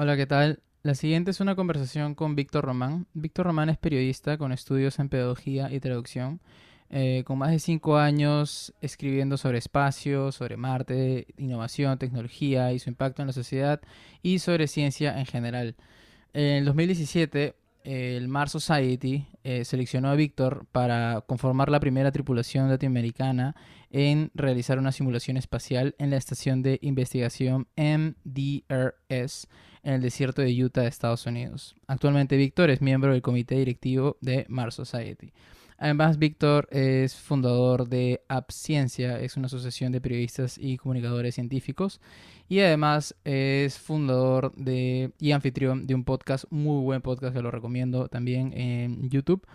Hola, ¿qué tal? La siguiente es una conversación con Víctor Román. Víctor Román es periodista con estudios en pedagogía y traducción, eh, con más de cinco años escribiendo sobre espacio, sobre Marte, innovación, tecnología y su impacto en la sociedad y sobre ciencia en general. En 2017, el Mars Society eh, seleccionó a Víctor para conformar la primera tripulación latinoamericana en realizar una simulación espacial en la estación de investigación MDRS en el desierto de Utah, Estados Unidos. Actualmente Víctor es miembro del comité directivo de Mars Society. Además, Víctor es fundador de AppCiencia, es una asociación de periodistas y comunicadores científicos. Y además es fundador de, y anfitrión de un podcast, muy buen podcast que lo recomiendo también en YouTube,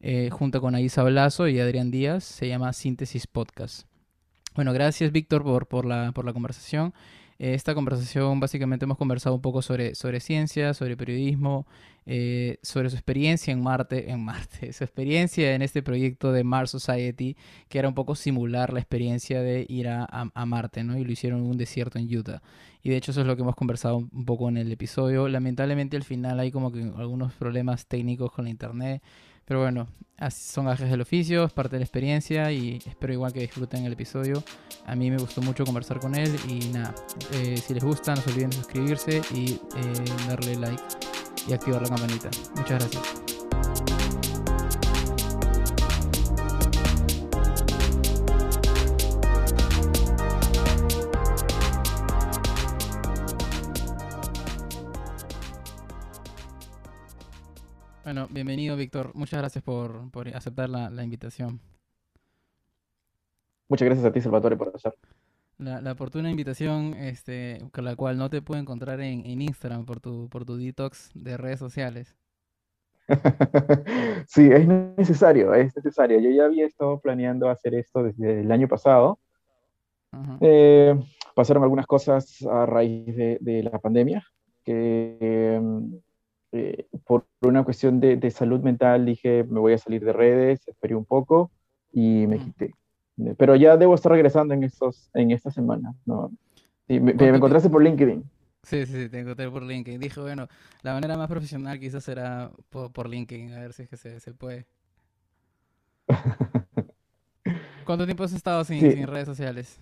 eh, junto con Aisa Balazo y Adrián Díaz. Se llama Síntesis Podcast. Bueno, gracias Víctor por la conversación. Esta conversación básicamente hemos conversado un poco sobre, sobre ciencia, sobre periodismo, eh, sobre su experiencia en Marte, en Marte, su experiencia en este proyecto de Mars Society, que era un poco simular la experiencia de ir a, a, Marte, ¿no? Y lo hicieron en un desierto en Utah. Y de hecho eso es lo que hemos conversado un poco en el episodio. Lamentablemente al final hay como que algunos problemas técnicos con la internet. Pero bueno, son gajes del oficio, es parte de la experiencia y espero igual que disfruten el episodio. A mí me gustó mucho conversar con él y nada, eh, si les gusta no se olviden de suscribirse y eh, darle like y activar la campanita. Muchas gracias. Bueno, bienvenido, Víctor. Muchas gracias por, por aceptar la, la, invitación. Muchas gracias a ti, Salvatore, por hacer. La, la oportuna invitación, este, con la cual no te puedo encontrar en, en Instagram por tu, por tu detox de redes sociales. sí, es necesario, es necesario. Yo ya había estado planeando hacer esto desde el año pasado. Eh, pasaron algunas cosas a raíz de, de la pandemia que em, eh, por una cuestión de, de, salud mental dije, me voy a salir de redes, esperé un poco y me quité. Pero ya debo estar regresando en, estos, en esta semana. ¿no? Sí, me, me, encontraste por LinkedIn. Sí, sí, te encontré por LinkedIn. Dije, bueno, la manera más profesional quizás será por, por LinkedIn, a ver si es que se, se puede. ¿Cuánto tiempo has estado sin, sí. sin redes sociales?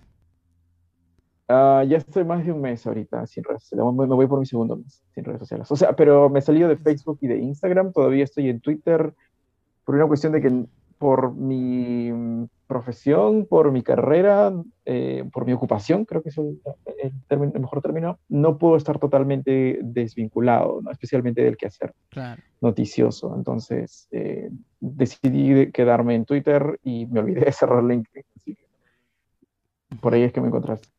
Uh, ya estoy más de un mes ahorita sin redes sociales. Me voy por mi segundo mes sin redes sociales. O sea, pero me salido de Facebook y de Instagram. Todavía estoy en Twitter por una cuestión de que por mi profesión, por mi carrera, eh, por mi ocupación, creo que es el, el, término, el, mejor término, no puedo estar totalmente desvinculado, ¿no? especialmente del quehacer claro. noticioso. Entonces eh, decidí quedarme en Twitter y me olvidé de cerrar LinkedIn. Así que por ahí es que me encontraste.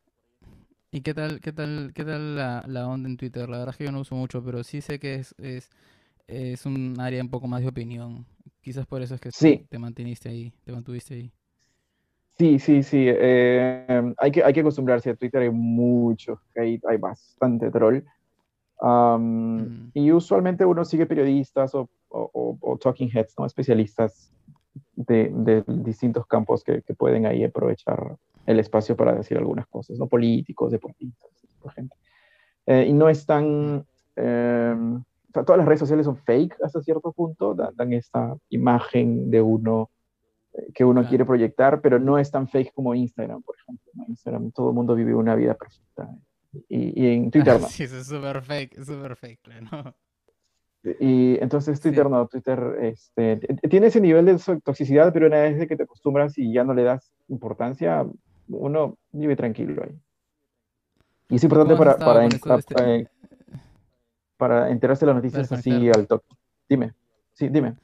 ¿Y qué tal, qué tal, qué tal la, la, onda en Twitter? La verdad es que yo no uso mucho, pero sí sé que es, es, es un área un poco más de opinión. Quizás por eso es que sí. te mantuviste ahí, te mantuviste ahí. Sí, sí, sí. Eh, hay, que, hay que acostumbrarse a Twitter, hay mucho, hay, hay bastante troll. Um, mm. Y usualmente uno sigue periodistas o, o, o talking heads, ¿no? especialistas de, de distintos campos que, que pueden ahí aprovechar el espacio para decir algunas cosas, ¿no? Políticos, deportistas, por gente. Eh, y no es tan... Eh, o sea, todas las redes sociales son fake hasta cierto punto, dan, dan esta imagen de uno eh, que uno claro. quiere proyectar, pero no es tan fake como Instagram, por ejemplo. ¿no? Instagram, todo el mundo vive una vida perfecta. Y, y en Twitter no. Sí, es súper fake, súper fake, claro. Y entonces Twitter sí. no, Twitter este, tiene ese nivel de toxicidad, pero una vez que te acostumbras y ya no le das importancia, uno vive tranquilo ahí. Y es importante para, para, para, este... para, enterarse de las noticias así al toque. Dime, sí, dime.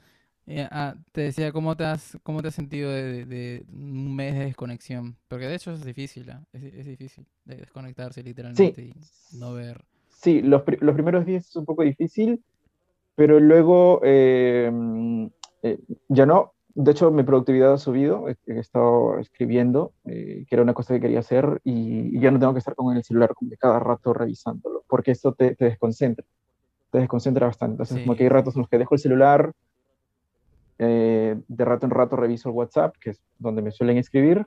Yeah, ah, te decía, ¿cómo te has, cómo te has sentido de, de, un mes de desconexión? Porque de hecho es difícil, ¿eh? es, es, difícil de desconectarse literalmente sí. y no ver. Sí, los, los, primeros días es un poco difícil, pero luego eh, eh, ya no, de hecho, mi productividad ha subido, he, he estado escribiendo, eh, que era una cosa que quería hacer, y, y, ya no tengo que estar con el celular como que cada rato revisándolo, porque esto te, te desconcentra, te desconcentra bastante. Entonces, sí. como que hay ratos en los que dejo el celular, eh, de rato en rato reviso el WhatsApp, que es donde me suelen escribir,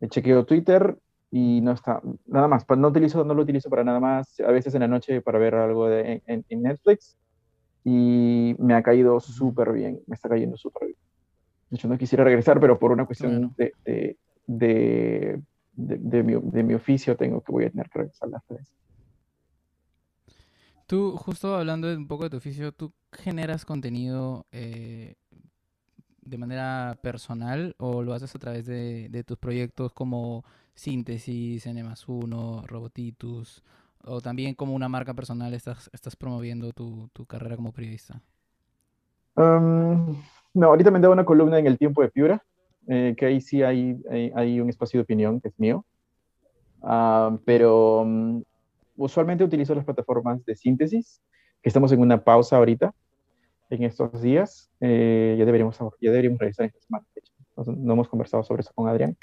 me chequeo Twitter, y no está, nada más, no, utilizo, no lo utilizo para nada más, a veces en la noche para ver algo de, en, Netflix y me ha caído súper bien, me está cayendo súper bien. De hecho, no quisiera regresar, pero por una cuestión de, de, de, de, mi, de mi oficio tengo que voy a tener que regresar las tres. Tú, justo hablando un poco de tu oficio, ¿tú generas contenido eh, de manera personal o lo haces a través de, tus proyectos como Síntesis, N 1, Robotitus, o también como una marca personal estás, estás promoviendo tu, carrera como periodista? no, ahorita me dado una columna en El Tiempo de Piura, eh, que ahí sí hay, hay, un espacio de opinión que es mío, ah, pero mm, usualmente utilizo las plataformas de síntesis, que estamos en una pausa ahorita, en estos días. Eh, ya, deberíamos, ya deberíamos regresar esta semana, No, hemos conversado sobre eso con Adrián.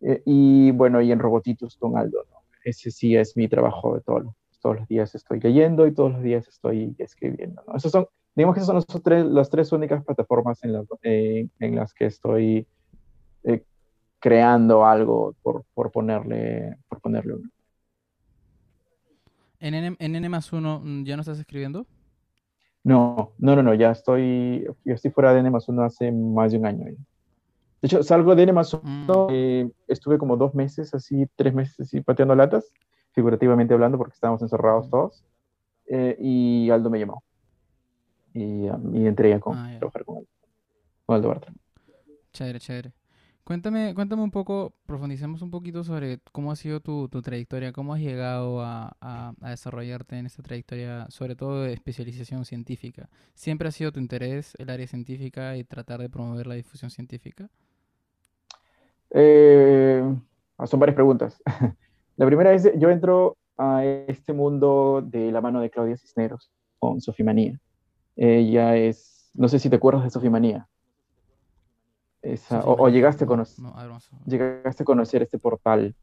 Eh, y bueno, y en Robotitos con Aldo, Ese sí es mi trabajo de todos los, todos los días estoy leyendo y todos los días estoy escribiendo, ¿no? Esos son, digamos que esas son los tres, las tres únicas plataformas en, eh, en las que estoy creando algo por, por, ponerle, por ponerle uno. ¿En N, en N más uno mm, ya no estás escribiendo? No, no, no, no, ya estoy, yo estoy fuera de N más uno hace más de un año. De hecho, salgo de N más uno, mm. eh, estuve como dos meses, así, tres meses, así, pateando latas, figurativamente hablando, porque estábamos encerrados mm. todos, eh, y Aldo me llamó. Y, um, y entré a con, ah, trabajar con Aldo, con Aldo Bartra. Chévere, chévere. Cuéntame, cuéntame un poco, profundicemos un poquito sobre cómo ha sido tu, trayectoria, cómo has llegado a, desarrollarte en esta trayectoria, sobre todo de especialización científica. ¿Siempre ha sido tu interés el área científica y tratar de promover la difusión científica? Eh, son varias preguntas. la primera es, yo entro a este mundo de la mano de Claudia Cisneros con Sofimanía. Ella es, no sé si te acuerdas de Sofimanía o, llegaste, a conocer, llegaste a conocer este portal.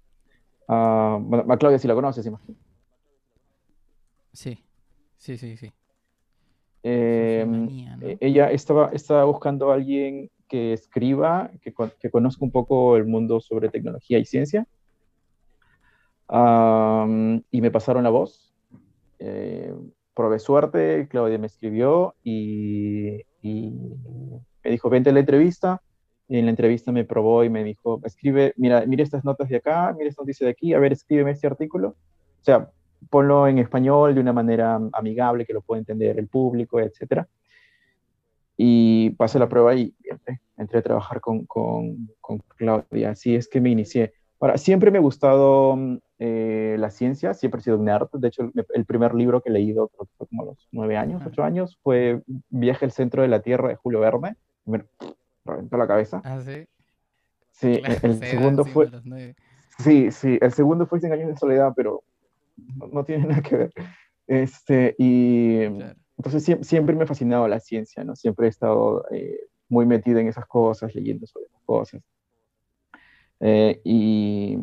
Uh, bueno, Claudia si la conoces, imagino. Sí, sí, sí, sí. Em, e, ella estaba, estaba buscando a alguien que escriba, que, que conozca un poco el mundo sobre tecnología y ciencia. y me pasaron la voz. Eh, probé suerte, Claudia me escribió y, y, me dijo, vente a la entrevista en la entrevista me probó y me dijo, escribe, mira, mira estas notas de acá, mira esta noticia de aquí, a ver, escríbeme este artículo. O sea, ponlo en español de una manera amigable que lo pueda entender el público, etc. Y pasé la prueba y entré, a trabajar con, con, con, Claudia. Así es que me inicié. Ahora, siempre me ha gustado eh, la ciencia, siempre he sido un nerd. De hecho, el, primer libro que he leído, creo que fue como a los nueve años, ocho años, fue Viaje al centro de la Tierra de Julio Verne. Bueno, reventó la cabeza. Ah, sí. Sí, el, segundo fue. Sí, sí, el segundo fue 100 años de soledad, pero no, tiene nada que ver. Este, y entonces siempre, me ha fascinado la ciencia, ¿no? Siempre he estado eh, muy metido en esas cosas, leyendo sobre esas cosas. Eh, y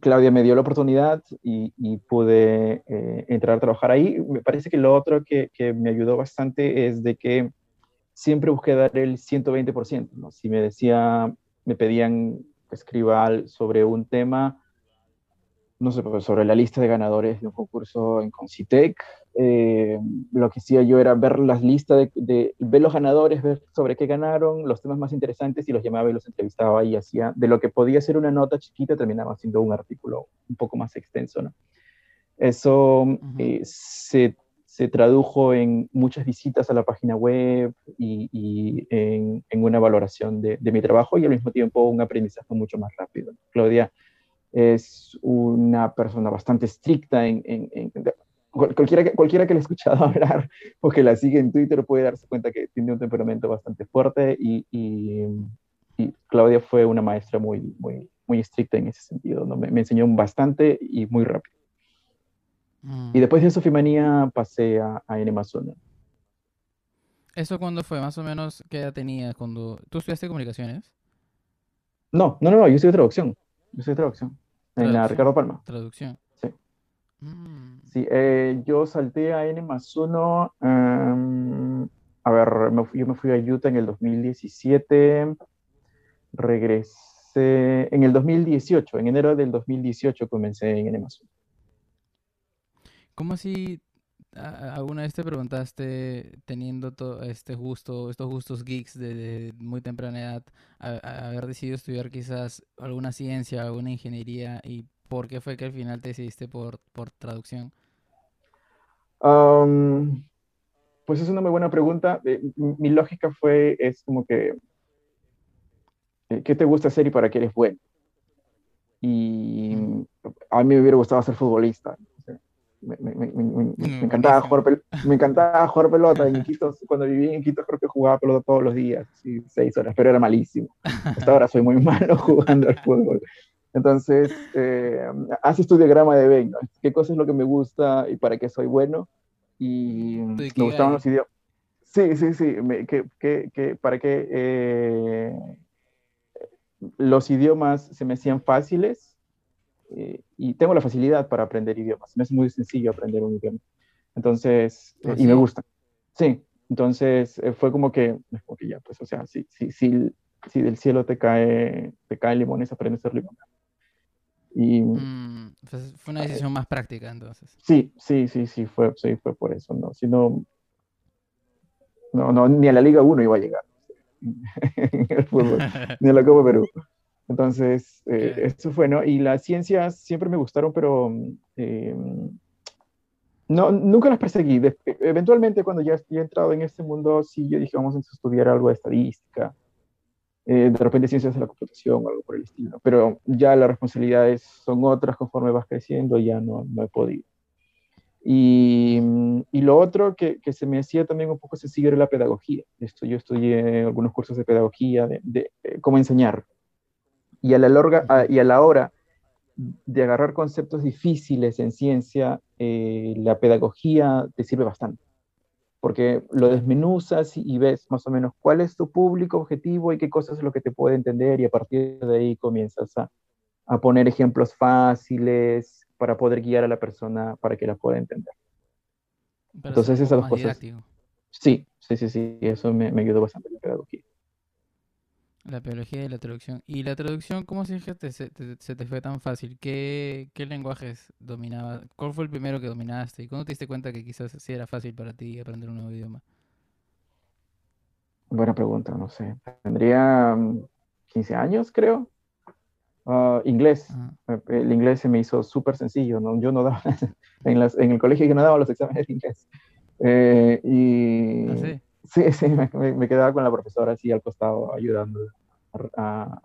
Claudia me dio la oportunidad y, pude eh, entrar a trabajar ahí. Me parece que lo otro que, que, me ayudó bastante es de que siempre busqué dar el 120%, ¿no? Si me decía, me pedían que escriba sobre un tema, no sé, pues, sobre la lista de ganadores de un concurso en Concitec, eh, lo que hacía yo era ver las listas, de, ver los ganadores, ver sobre qué ganaron, los temas más interesantes y los llamaba y los entrevistaba y hacía, de lo que podía ser una nota chiquita, terminaba siendo un artículo un poco más extenso, ¿no? Eso eh, se se tradujo en muchas visitas a la página web y, en, una valoración de, mi trabajo y al mismo tiempo un aprendizaje mucho más rápido. Claudia es una persona bastante estricta en... cualquiera, que, cualquiera que le ha escuchado hablar o que la sigue en Twitter puede darse cuenta que tiene un temperamento bastante fuerte y, Claudia fue una maestra muy, muy, muy estricta en ese sentido. ¿no? me enseñó bastante y muy rápido. Y mm. después de Sofimanía pasé a, a N ¿Eso cuándo fue? Más o menos, ¿qué edad tenías cuando... ¿Tú estudiaste comunicaciones? No, no, no, yo estudié traducción. Yo estudié traducción. En la Ricardo Palma. Traducción. Sí. Mm. Sí, eh, yo salté a N más 1. Em, a ver, yo me fui a Utah en el 2017. Regresé en el 2018, en enero del 2018 comencé en Amazon. ¿Cómo así ¿Alguna vez te preguntaste, teniendo todo este gusto, estos gustos geeks de, muy temprana edad, haber decidido estudiar quizás alguna ciencia, alguna ingeniería y por qué fue que al final te decidiste por, por traducción? pues es una muy buena pregunta. Eh, mi lógica fue, es como que, eh, ¿qué te gusta hacer y para qué eres bueno? Y a mí me hubiera gustado ser futbolista me, me, me, me encantaba, jugar me encantaba jugar pelota. En Quito, cuando viví en Quito, creo que jugaba pelota todos los días, seis horas, pero era malísimo. Hasta ahora soy muy malo jugando al fútbol. Entonces, eh, haces tu diagrama de Venn, ¿Qué cosa es lo que me gusta y para qué soy bueno? Y me gustaban los idiomas. Sí, sí, sí, que, que, que, para qué eh, los idiomas se me hacían fáciles eh, y tengo la facilidad para aprender idiomas. Me es muy sencillo aprender un idioma. Entonces, eh, y me gusta. Sí, entonces eh, fue como que, que ya, pues, o sea, si, si, si, si del cielo te cae, te caen limones, aprendes a ser limón. Y, mm, pues, fue una decisión más práctica entonces. Sí, sí, sí, sí, fue, sí, fue por eso, ¿no? Si no, no, no, ni a la Liga 1 iba a llegar en el fútbol, ni a la Copa Perú. Entonces, eh, eso fue, ¿no? Y las ciencias siempre me gustaron, pero eh, no, nunca las perseguí. eventualmente, cuando ya he entrado en este mundo, sí, yo dije, vamos a estudiar algo de estadística, eh, de repente ciencias de la computación o algo por el estilo. Pero ya las responsabilidades son otras conforme vas creciendo, ya no, no he podido. Y, y, lo otro que, que, se me hacía también un poco sencillo era la pedagogía. Esto, yo estudié algunos cursos de pedagogía, de, de cómo enseñar, y a la, larga, y a la hora de agarrar conceptos difíciles en ciencia, eh, la pedagogía te sirve bastante, porque lo desmenuzas y ves más o menos cuál es tu público objetivo y qué cosas es lo que te puede entender y a partir de ahí comienzas a, a poner ejemplos fáciles para poder guiar a la persona para que la pueda entender. Entonces esas dos cosas. Sí, sí, sí, sí, eso me, me ayudó bastante la pedagogía. La biología y la traducción. ¿Y la traducción cómo se, te, se, te, fue tan fácil? ¿Qué, ¿Qué lenguajes dominabas? ¿Cuál fue el primero que dominaste? ¿Y cuándo te diste cuenta que quizás sí era fácil para ti aprender un nuevo idioma? Buena pregunta, no sé. Tendría 15 mm, años, creo. Ah, inglés. El inglés se me hizo súper sencillo. ¿no? Yo no daba, en, las, en el colegio yo no daba los exámenes de inglés. Eh, y... ¿Ah, sí? Sí, sí, me, quedaba con la profesora así al costado ayudando a,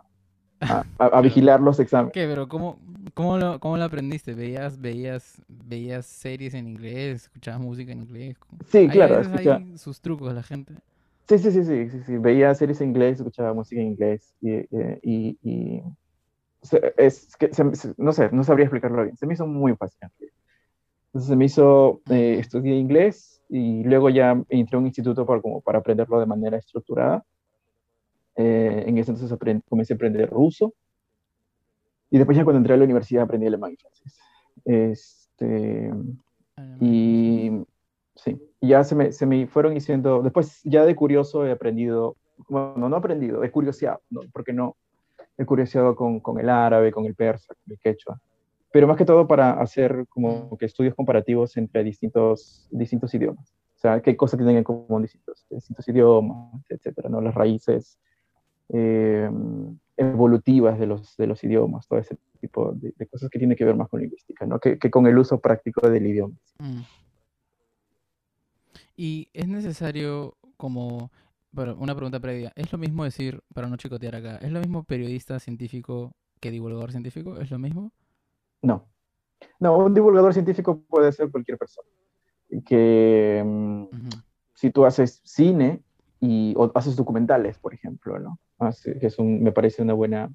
a, vigilar los exámenes. ¿Qué? Pero ¿cómo, cómo, lo, cómo lo aprendiste? ¿Veías, veías, ¿Veías series en inglés? ¿Escuchabas música en inglés? Sí, claro. Hay sus trucos la gente. Sí, sí, sí, sí, sí, sí, Veía series en inglés, escuchaba música en inglés y, y, y, es que no sé, no sabría explicarlo bien. Se me hizo muy fácil. Entonces se me hizo, eh, estudié inglés, y luego ya entré a un instituto para, como para aprenderlo de manera estructurada. Eh, en ese entonces comencé a aprender ruso. Y después ya cuando entré a la universidad aprendí alemán y francés. Este, y sí, ya se me, se me fueron diciendo, después ya de curioso he aprendido, bueno, no he aprendido, he curioseado, ¿no? porque no, he curioseado con, con el árabe, con el persa, con el quechua pero más que todo para hacer como que estudios comparativos entre distintos, distintos idiomas. O sea, qué cosas tienen en común distintos, distintos idiomas, etcétera, ¿no? Las raíces eh, evolutivas de los, de los idiomas, todo ese tipo de, cosas que tienen que ver más con lingüística, ¿no? Que, que con el uso práctico del idioma. Mm. Y es necesario como, bueno, una pregunta previa, ¿es lo mismo decir, para no chicotear acá, ¿es lo mismo periodista científico que divulgador científico? ¿Es lo mismo? No. No, un divulgador científico puede ser cualquier persona. Que mm, si tú haces cine y, o haces documentales, por ejemplo, ¿no? que es un, me parece una buena,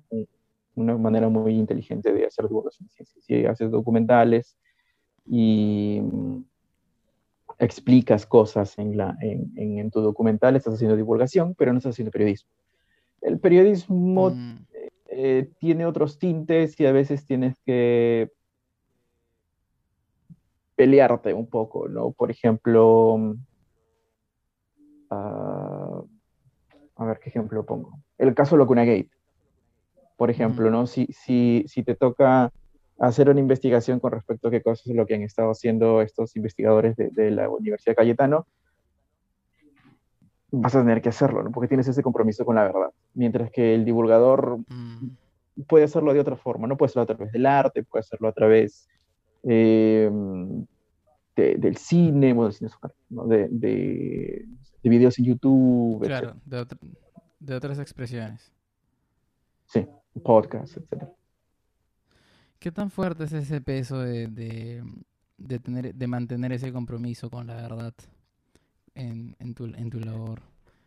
una manera muy inteligente de hacer divulgación de ciencia. Si haces documentales y mm, explicas cosas en, la, en, en, tu documental, estás haciendo divulgación, pero no estás haciendo periodismo. El periodismo mm. Eh, tiene otros tintes y a veces tienes que pelearte un poco, ¿no? Por ejemplo, ah, a ver qué ejemplo pongo. El caso Locuna Gate. por ejemplo, ¿no? Si, si, si te toca hacer una investigación con respecto a qué cosas es lo que han estado haciendo estos investigadores de, la Universidad de Cayetano, vas a tener que hacerlo, ¿no? Porque tienes ese compromiso con la verdad. Mientras que el divulgador mm. puede hacerlo de otra forma, ¿no? Puede hacerlo a través del arte, puede hacerlo a través eh, del cine, de, de, videos en YouTube. Claro, de, otras expresiones. Sí, podcast, etc. ¿Qué tan fuerte es ese peso de, de, tener, de mantener ese compromiso con la verdad en, en, tu, en tu labor?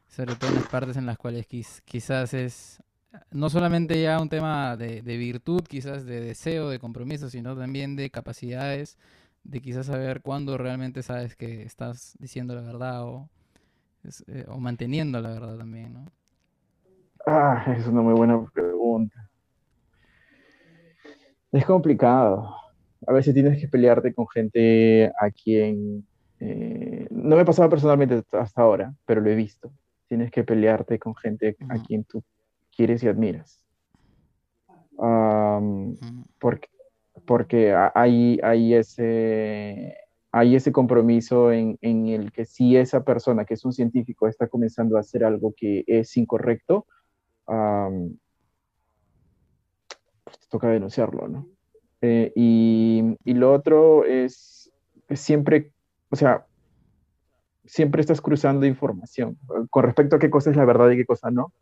Sobre todo en las partes en las cuales quizás es no solamente ya un tema de, de, virtud, quizás de deseo, de compromiso, sino también de capacidades, de quizás saber cuándo realmente sabes que estás diciendo la verdad o, eh, o manteniendo la verdad también, ¿no? Ah, es una muy buena pregunta. Es complicado. A veces tienes que pelearte con gente a quien... Eh, no me ha pasado personalmente hasta ahora, pero lo he visto. Tienes que pelearte con gente a quien tú quieres y admiras. porque, porque hay, hay, ese, hay ese compromiso en, en, el que si esa persona, que es un científico, está comenzando a hacer algo que es incorrecto, pues te toca denunciarlo, ¿no? Eh, y, y, lo otro es, siempre, o sea, siempre estás cruzando información con respecto a qué cosa es la verdad y qué cosa no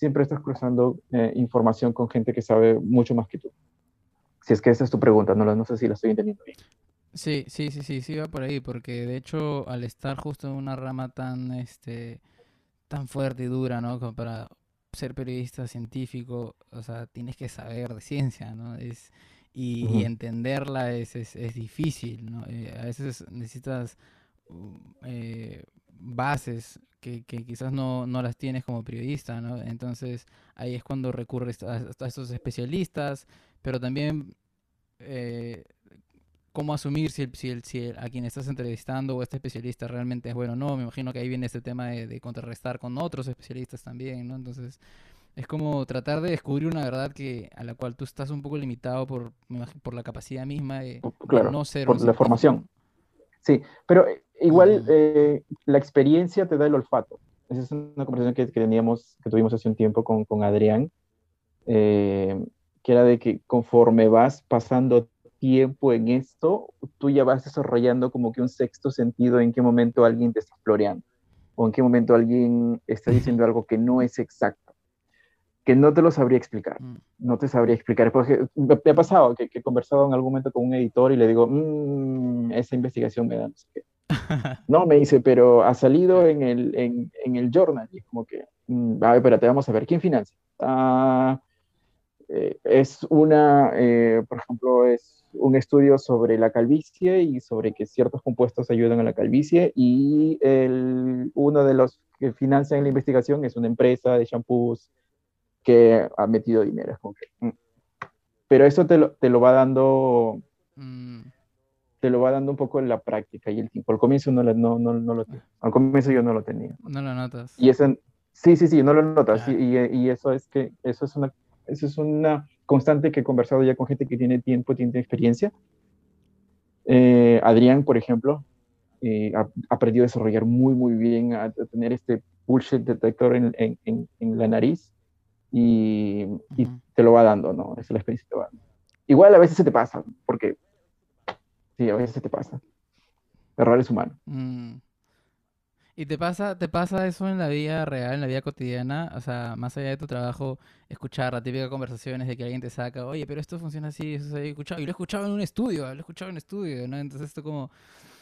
siempre estás cruzando eh, información con gente que sabe mucho más que tú. Si es que esa es tu pregunta, no, no sé si la estoy entendiendo bien. Sí, sí, sí, sí, sí va por ahí, porque de hecho al estar justo en una rama tan, este, tan fuerte y dura, ¿no? Como para ser periodista científico, o sea, tienes que saber de ciencia, ¿no? Es, y, entenderla es, es, es, difícil, ¿no? Eh, a veces necesitas eh, bases que, quizás no, las tienes como periodista, ¿no? Entonces ahí es cuando recurres a, a estos especialistas, pero también eh, cómo asumir si, si, si a quien estás entrevistando o este especialista realmente es bueno o no. Me imagino que ahí viene este tema de, contrarrestar con otros especialistas también, ¿no? Entonces es como tratar de descubrir una verdad que a la cual tú estás un poco limitado por, por la capacidad misma de, no ser por la formación. Sí, pero igual eh, la experiencia te da el olfato. Esa es una conversación que, teníamos, que tuvimos hace un tiempo con, con Adrián, eh, que era de que conforme vas pasando tiempo en esto, tú ya vas desarrollando como que un sexto sentido en qué momento alguien te está floreando o en qué momento alguien está diciendo algo que no es exacto, que no te lo sabría explicar, mm. no te sabría explicar. Porque me, ha pasado que, he conversado en algún momento con un editor y le digo, mmm, esa investigación me da no sé qué. No, me dice, pero ha salido en el, en, en el journal. Y es como que, mm, a ver, espérate, vamos a ver, ¿quién financia? Ah, eh, es una, eh, por ejemplo, es un estudio sobre la calvicie y sobre que ciertos compuestos ayudan a la calvicie y el, uno de los que financian la investigación es una empresa de shampoos que ha metido dinero. Mm. Pero eso te lo, te lo va dando... Mm te lo va dando un poco en la práctica y el tiempo. Al comienzo no, no, no, no lo. Al comienzo yo no lo tenía. No lo notas. Y eso, sí, sí, sí, no lo notas. Y, y, eso es que eso es una eso es una constante que he conversado ya con gente que tiene tiempo, tiene experiencia. Eh, Adrián, por ejemplo, eh, ha, aprendido a desarrollar muy, muy bien, a, tener este bullshit detector en, en, en, la nariz y, y, te lo va dando, ¿no? Esa es la experiencia que te va dando. Igual a veces se te pasa, porque Sí, a veces te pasa. Errores humanos. Mm. ¿Y te pasa, te pasa eso en la vida real, en la vida cotidiana? O sea, más allá de tu trabajo, escuchar la típica conversaciones de que alguien te saca, oye, pero esto funciona así, eso se ha escuchado. Y lo he escuchado en un estudio, lo he escuchado en un estudio, ¿no? Entonces esto como...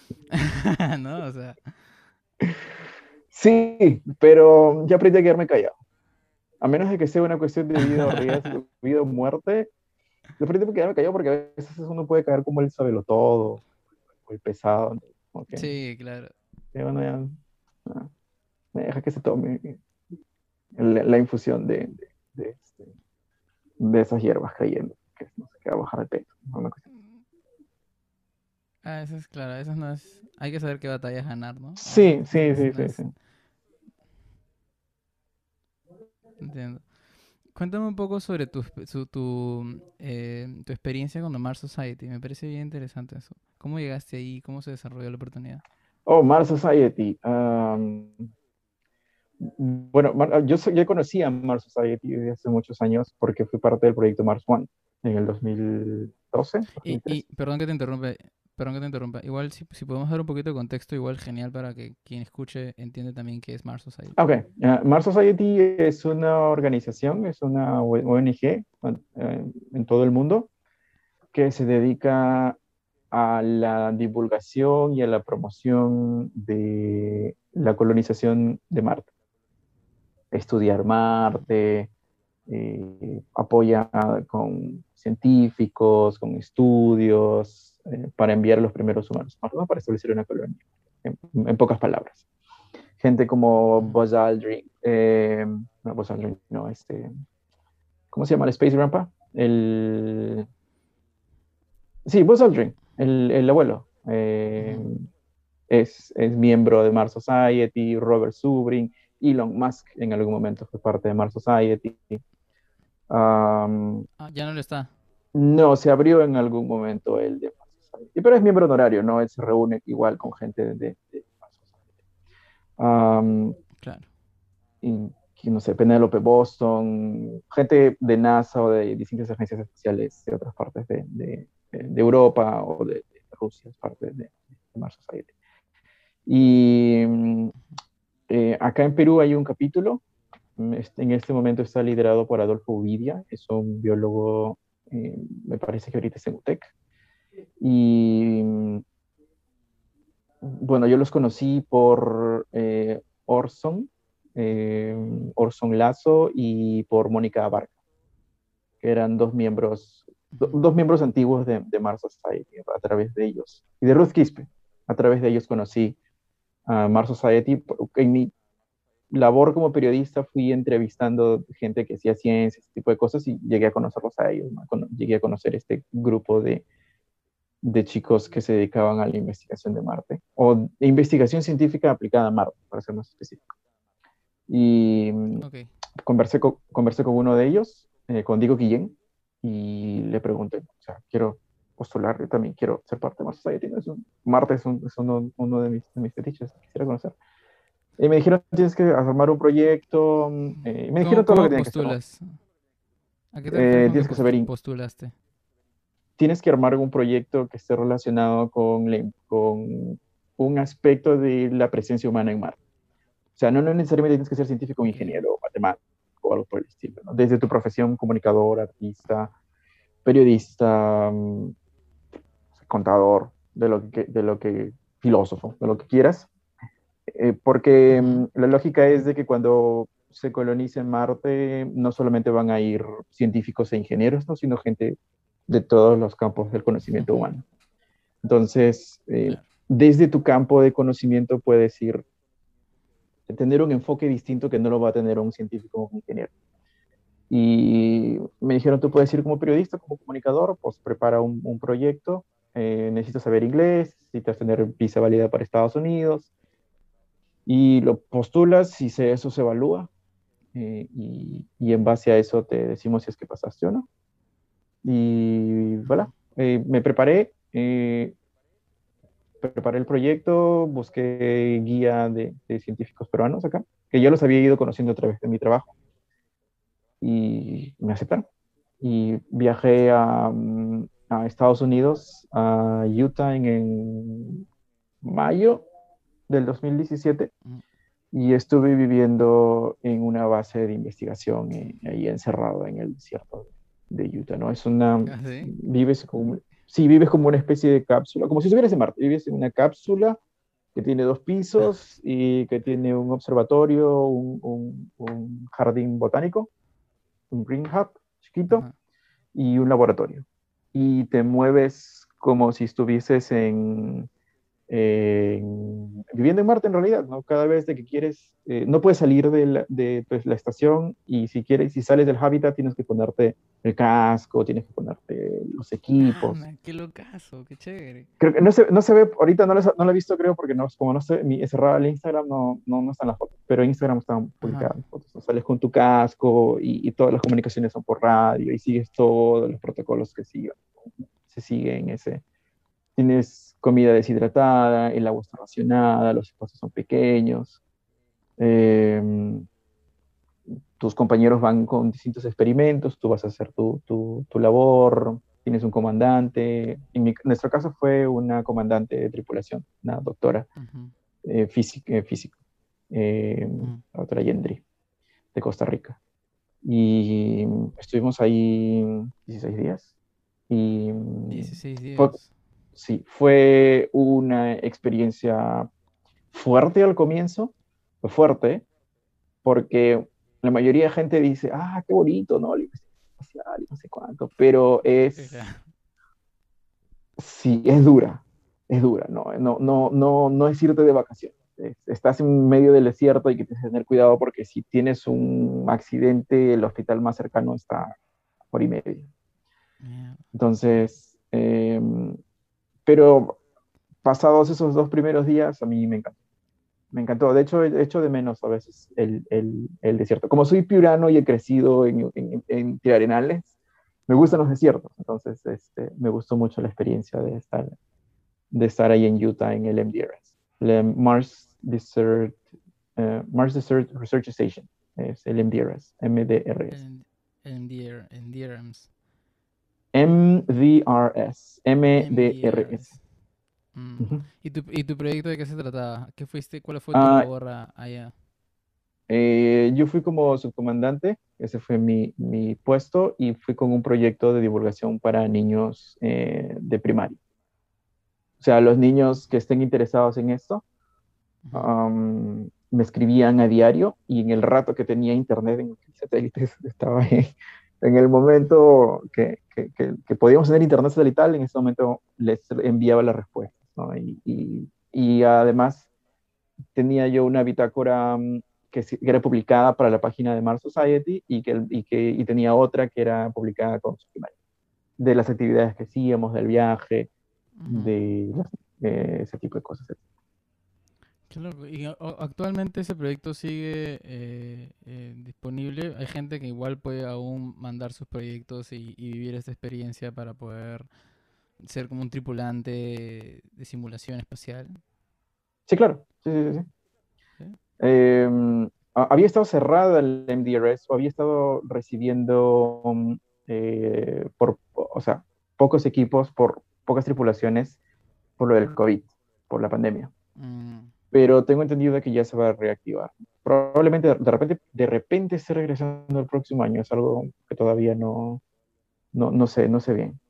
¿No? O sea... Sí, pero ya aprendí a quedarme callado. A menos de que sea una cuestión de vida o riesgo, vida o muerte, de frente me cayó porque a veces uno puede caer como el sabelo todo, muy pesado. Sí, claro. bueno, ya, ah, me deja que se tome la, infusión de, de, este, de, esas hierbas cayendo, que no se queda bajar el peso. Ah, eso es claro, eso no es. Hay que saber qué batallas ganar, ¿no? Sí, sí, sí, sí, sí. Entiendo. Cuéntame un poco sobre tu, tu, eh, tu experiencia con Mars Society. Me parece bien interesante eso. ¿Cómo llegaste ahí? ¿Cómo se desarrolló la oportunidad? Oh, Mars Society. bueno, yo, yo conocí a Mars Society desde hace muchos años porque fui parte del proyecto Mars One en el 2012. Y, perdón que te interrumpe, Perdón que te interrumpa. Igual, si, si, podemos dar un poquito de contexto, igual genial para que quien escuche entienda también qué es Mars Society. Ok. Mars Society es una organización, es una ONG eh, en todo el mundo que se dedica a la divulgación y a la promoción de la colonización de Marte. Estudiar Marte, eh, apoya con científicos, con estudios, eh, para enviar a los primeros humanos para establecer una colonia, en, pocas palabras. Gente como Buzz Aldrin, eh, no Buzz Aldrin, no, este, ¿cómo se llama el Space Grandpa? El, sí, Buzz Aldrin, el, el abuelo. Eh, es, es, miembro de Mars Society, Robert Zubrin, Elon Musk en algún momento fue parte de Mars Society. Ah, ya no lo está. No, se abrió en algún momento el de pero es miembro honorario, ¿no? Él se reúne igual con gente de... claro. Y, no sé, Penélope Boston, gente de NASA o de distintas agencias espaciales de otras partes de, de, Europa o de, Rusia, es parte de, Mars Society. Y eh, acá en Perú hay un capítulo, en este momento está liderado por Adolfo Uvidia, es un biólogo, eh, me parece que ahorita es en UTEC, y bueno, yo los conocí por eh, Orson, eh, Orson Lazo y por Mónica Abarca, que eran dos miembros, dos miembros antiguos de, de Mars Society, a través de ellos. Y de Ruth Quispe, a través de ellos conocí a Mars Society. En mi labor como periodista fui entrevistando gente que hacía ciencia, ese tipo de cosas, y llegué a conocerlos a ellos. Llegué a conocer este grupo de, de chicos que se dedicaban a la investigación de Marte, o investigación científica aplicada a Marte, para ser más específico. Y conversé, con, conversé con uno de ellos, eh, con Diego Guillén, y le pregunté, o sea, quiero postular, yo también quiero ser parte de Mars Society, Marte es, uno, de mis, de mis fetiches, quisiera conocer. Y me dijeron, tienes que armar un proyecto, eh, y me dijeron todo lo que tienes que hacer. ¿A qué te eh, tienes que saber postulaste? tienes que armar un proyecto que esté relacionado con, con un aspecto de la presencia humana en Marte. O sea, no, no necesariamente tienes que ser científico, ingeniero, matemático o algo por el estilo. Desde tu profesión, comunicador, artista, periodista, mm, contador, de lo que, de lo que filósofo, de lo que quieras. Eh, porque mm, la lógica es de que cuando se colonice Marte, no solamente van a ir científicos e ingenieros, ¿no? sino gente de todos los campos del conocimiento humano. Entonces, eh, desde tu campo de conocimiento puedes ir, tener un enfoque distinto que no lo va a tener un científico o un ingeniero. Y me dijeron, tú puedes ir como periodista, como comunicador, pues prepara un, proyecto, eh, necesitas saber inglés, necesitas tener visa válida para Estados Unidos, y lo postulas y se, eso se evalúa, eh, y, y, en base a eso te decimos si es que pasaste o no. Y voilà, eh, me preparé, eh, preparé el proyecto, busqué guía de, científicos peruanos acá, que ya los había ido conociendo a través de mi trabajo. Y me aceptaron. Y viajé a, mm, a Estados Unidos, a Utah en, mayo del 2017 y estuve viviendo en una base de investigación eh, ahí encerrado en el desierto de Utah, ¿no? Es una... Ah, vives como... Sí, vives como una especie de cápsula, como si estuvieras en Marte. Vives en una cápsula que tiene dos pisos y que tiene un observatorio, un, jardín botánico, un green hub chiquito y un laboratorio. Y te mueves como si estuvieses en, viviendo en Marte en realidad, ¿no? Cada vez de que quieres, eh, no puedes salir de, la, de pues, la, estación y si quieres, si sales del hábitat tienes que ponerte el casco, tienes que ponerte los equipos. Ah, qué locazo, qué chévere. Creo que no se, no se ve, ahorita no, no lo he visto creo porque no, como no sé, mi, cerrado el Instagram no, no, no están las fotos, pero en Instagram están publicadas las fotos. Sales con tu casco y, y, todas las comunicaciones son por radio y sigues todos los protocolos que siguen, se siguen ese. Tienes comida deshidratada, el agua está racionada, los espacios son pequeños. Em, tus compañeros van con distintos experimentos, tú vas a hacer tu, tu, tu labor, tienes un comandante. En, nuestro caso fue una comandante de tripulación, una doctora eh, física, eh, físico, em, la doctora Yendri, de Costa Rica. Y estuvimos ahí 16 días. Y 16 días sí, fue una experiencia fuerte al comienzo, fue fuerte, porque la mayoría de gente dice, ah, qué bonito, ¿no? espacial, no sé cuánto, pero es... Sí, es dura, es dura, no, no, no, no, no es irte de vacaciones. Estás en medio del desierto y que tienes que tener cuidado porque si tienes un accidente, el hospital más cercano está por y medio. Entonces, eh, pero pasados esos dos primeros días, a mí me encantó. Me encantó. De hecho, he hecho de menos a veces el, desierto. Como soy piurano y he crecido en, en, en Arenales, me gustan los desiertos. Entonces, este, me gustó mucho la experiencia de estar, de ahí en Utah, en el MDRS. Mars Desert, uh, Mars Desert Research Station. Es el MDRS. MDRS. MDRS. MDRS. MDRS. Mm. ¿Y, tu, ¿Y, tu, proyecto de qué se trataba? ¿Qué fuiste? ¿Cuál fue tu ah, labor allá? Eh, yo fui como subcomandante, ese fue mi, mi, puesto, y fui con un proyecto de divulgación para niños eh, de primaria. O sea, los niños que estén interesados en esto me escribían a diario y en el rato que tenía internet en satélites estaba ahí en el momento que, que, que, podíamos tener internet satelital, en ese momento les enviaba las respuestas. ¿no? Y, y, y, además tenía yo una bitácora mm, que, era publicada para la página de Mars Society y, que, y, que, y tenía otra que era publicada con de las actividades que hacíamos, del viaje, de, de, ese tipo de cosas. Y actualmente ese proyecto sigue eh, eh, disponible. Hay gente que igual puede aún mandar sus proyectos y, vivir esta experiencia para poder ser como un tripulante de simulación espacial. Sí, claro. Sí, sí, sí. Em, había estado cerrada el MDRS o había estado recibiendo mm, eh, por, o sea, pocos equipos por pocas tripulaciones por lo del COVID, por la pandemia. Mm pero tengo entendido que ya se va a reactivar. Probablemente de repente, de repente esté regresando el próximo año, es algo que todavía no, no, no sé, no sé bien.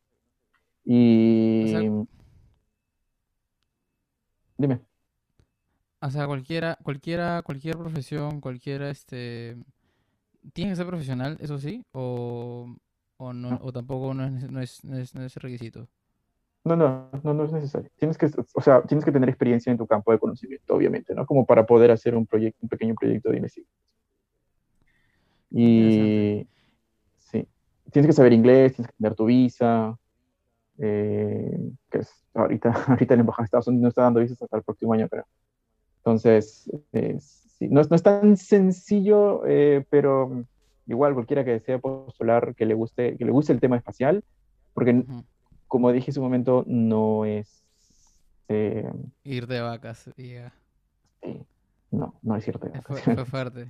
Y... Dime. O sea, cualquiera, cualquiera, cualquier profesión, cualquiera, este... ¿Tiene que ser profesional, eso sí? ¿O, o, no, o tampoco no es, no es, no es, no es requisito? No, no, no, no es necesario. Tienes que, o sea, tienes que tener experiencia en tu campo de conocimiento, obviamente, ¿no? Como para poder hacer un proyecto, un pequeño proyecto de investigación. Y sí, tienes que saber inglés, tienes que tener tu visa, eh, que es ahorita, ahorita la embajada de Estados Unidos no está dando visas hasta el próximo año, pero entonces, sí, no, no, es tan sencillo, eh, pero igual cualquiera que desee postular que le guste, que le guste el tema espacial, porque como dije en su momento, no es... Eh, ir de vacas, no, no es ir de vacas. Fue, fuerte.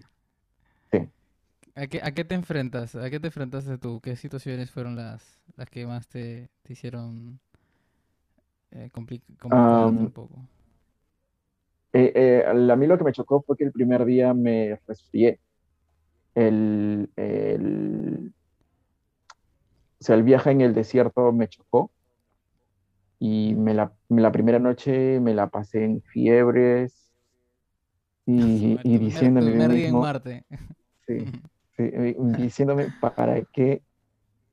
Sí. ¿A qué, ¿A qué, te enfrentas? ¿A qué te enfrentaste tú? ¿Qué situaciones fueron las, las que más te, te hicieron eh, un poco? Eh, eh, a mí lo que me chocó fue que el primer día me resfrié. El, el, o sea, el viaje en el desierto me chocó y me la, la primera noche me la pasé en fiebres y, y diciéndome mismo, Marte. Sí, sí, diciéndome para qué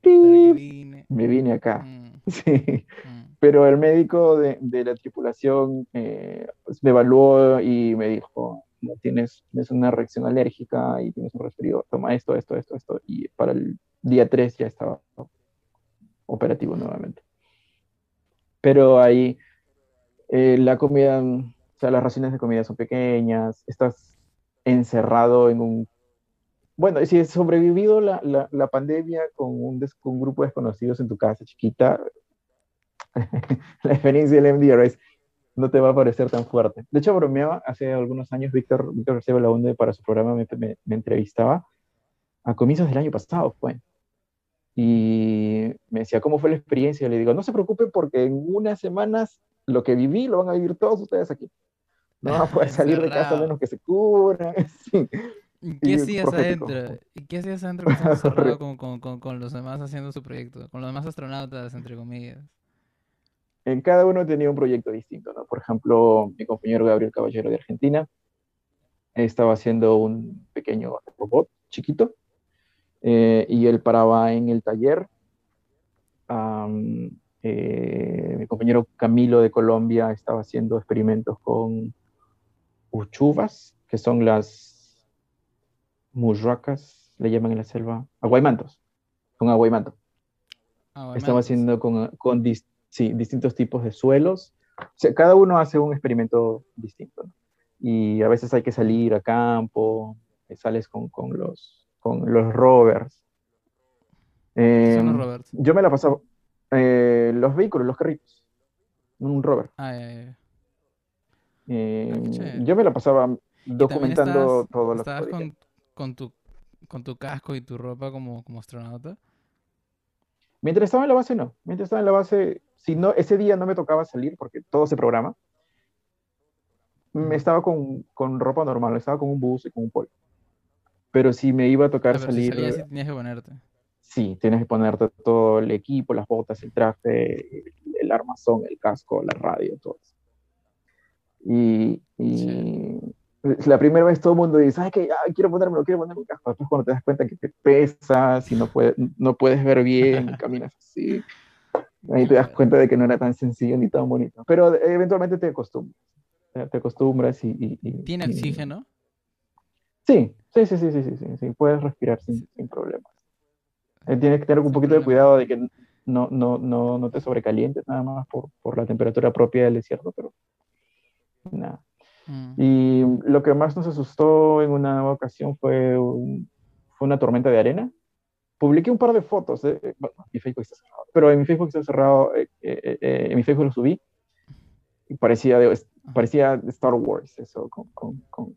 me vine acá. Mm. Sí. Mm. pero el médico de, la tripulación eh, pues, me evaluó y me dijo, tienes, tienes, una reacción alérgica y tienes un resfriado, toma esto, esto, esto, esto. Y para el día 3 ya estaba operativo nuevamente. Pero ahí eh, la comida, o sea, las raciones de comida son pequeñas, estás encerrado en un... Bueno, si has sobrevivido la, la, pandemia con un, grupo de desconocidos en tu casa chiquita, la experiencia del MDRS no te va a parecer tan fuerte. De hecho, bromeaba, hace algunos años Víctor, Víctor García Belaunde para su programa me, entrevistaba a comienzos del año pasado, fue. Y me decía, ¿cómo fue la experiencia? Le digo, no se preocupe porque en unas semanas lo que viví lo van a vivir todos ustedes aquí. No van a poder salir de casa a menos que se cubran. ¿Qué hacías adentro? ¿Qué hacías adentro con, con, con, con, los demás haciendo su proyecto? Con los demás astronautas, entre comillas en cada uno tenía un proyecto distinto, ¿no? Por ejemplo, mi compañero Gabriel Caballero de Argentina estaba haciendo un pequeño robot chiquito eh, y él paraba en el taller. Eh, mi compañero Camilo de Colombia estaba haciendo experimentos con uchuvas, que son las murracas, le llaman en la selva, aguaymantos, con aguaymanto. Estaba haciendo con, con sí, distintos tipos de suelos. cada uno hace un experimento distinto. Y a veces hay que salir a campo, eh, sales con, con los, con los. Eh, son los rovers? Yo me la pasaba. Eh, los vehículos, los carritos. Un rover. Ah, eh, yo me la pasaba documentando todo lo que con, con, tu, con tu casco y tu ropa como, como astronauta? Mientras estaba en la base, no. Mientras estaba en la base, si no, ese día no me tocaba salir porque todo se programa. Me estaba con, con ropa normal, estaba con un bus y con un polo. Pero si me iba a tocar ah, salir. Si sí tenías que ponerte. Sí, tienes que ponerte todo el equipo, las botas, el traje, el, armazón, el casco, la radio, todo eso. Y, y la primera vez todo el mundo dice, ay, que quiero ponérmelo, quiero ponerme el casco. Después cuando te das cuenta que te pesas y no, puedes no puedes ver bien, y caminas así. Ahí te das cuenta de que no era tan sencillo ni tan bonito. Pero eventualmente te acostumbras. Te acostumbras y... ¿Tiene oxígeno? Sí, sí, sí, sí, sí, sí, sí, puedes respirar sin, sin problemas. Eh, tienes que tener un poquito de cuidado de que no, no, no, no te sobrecalientes nada más por, por la temperatura propia del desierto, pero nada. Mm. Y lo que más nos asustó en una ocasión fue, fue una tormenta de arena publiqué un par de fotos, eh, bueno, mi Facebook está cerrado, pero en mi Facebook está cerrado, eh, eh, en mi Facebook lo subí, y parecía, de, parecía Star Wars, eso, con, con, con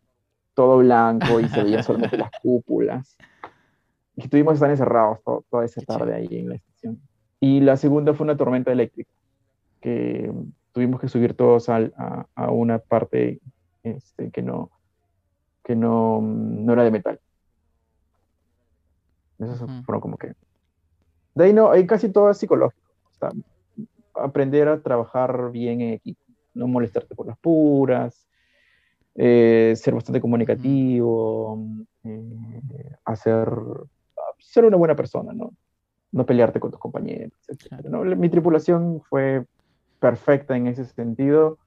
todo blanco y se veían solamente las cúpulas. Y tuvimos que estar encerrados toda esa tarde ahí en la estación. Y la segunda fue una tormenta eléctrica, que tuvimos que subir todos a, a, una parte este, que, no, que no, no era de metal. Eso fueron como que... De ahí no, ahí casi todo es psicológico. aprender a trabajar bien en equipo, no molestarte por las puras, eh, ser bastante comunicativo, eh, hacer, ser una buena persona, ¿no? No pelearte con tus compañeros, Mi tripulación fue perfecta en ese sentido.